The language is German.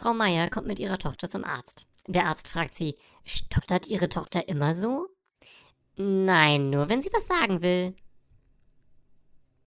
Frau Meier kommt mit ihrer Tochter zum Arzt. Der Arzt fragt sie, stottert Ihre Tochter immer so? Nein, nur wenn sie was sagen will.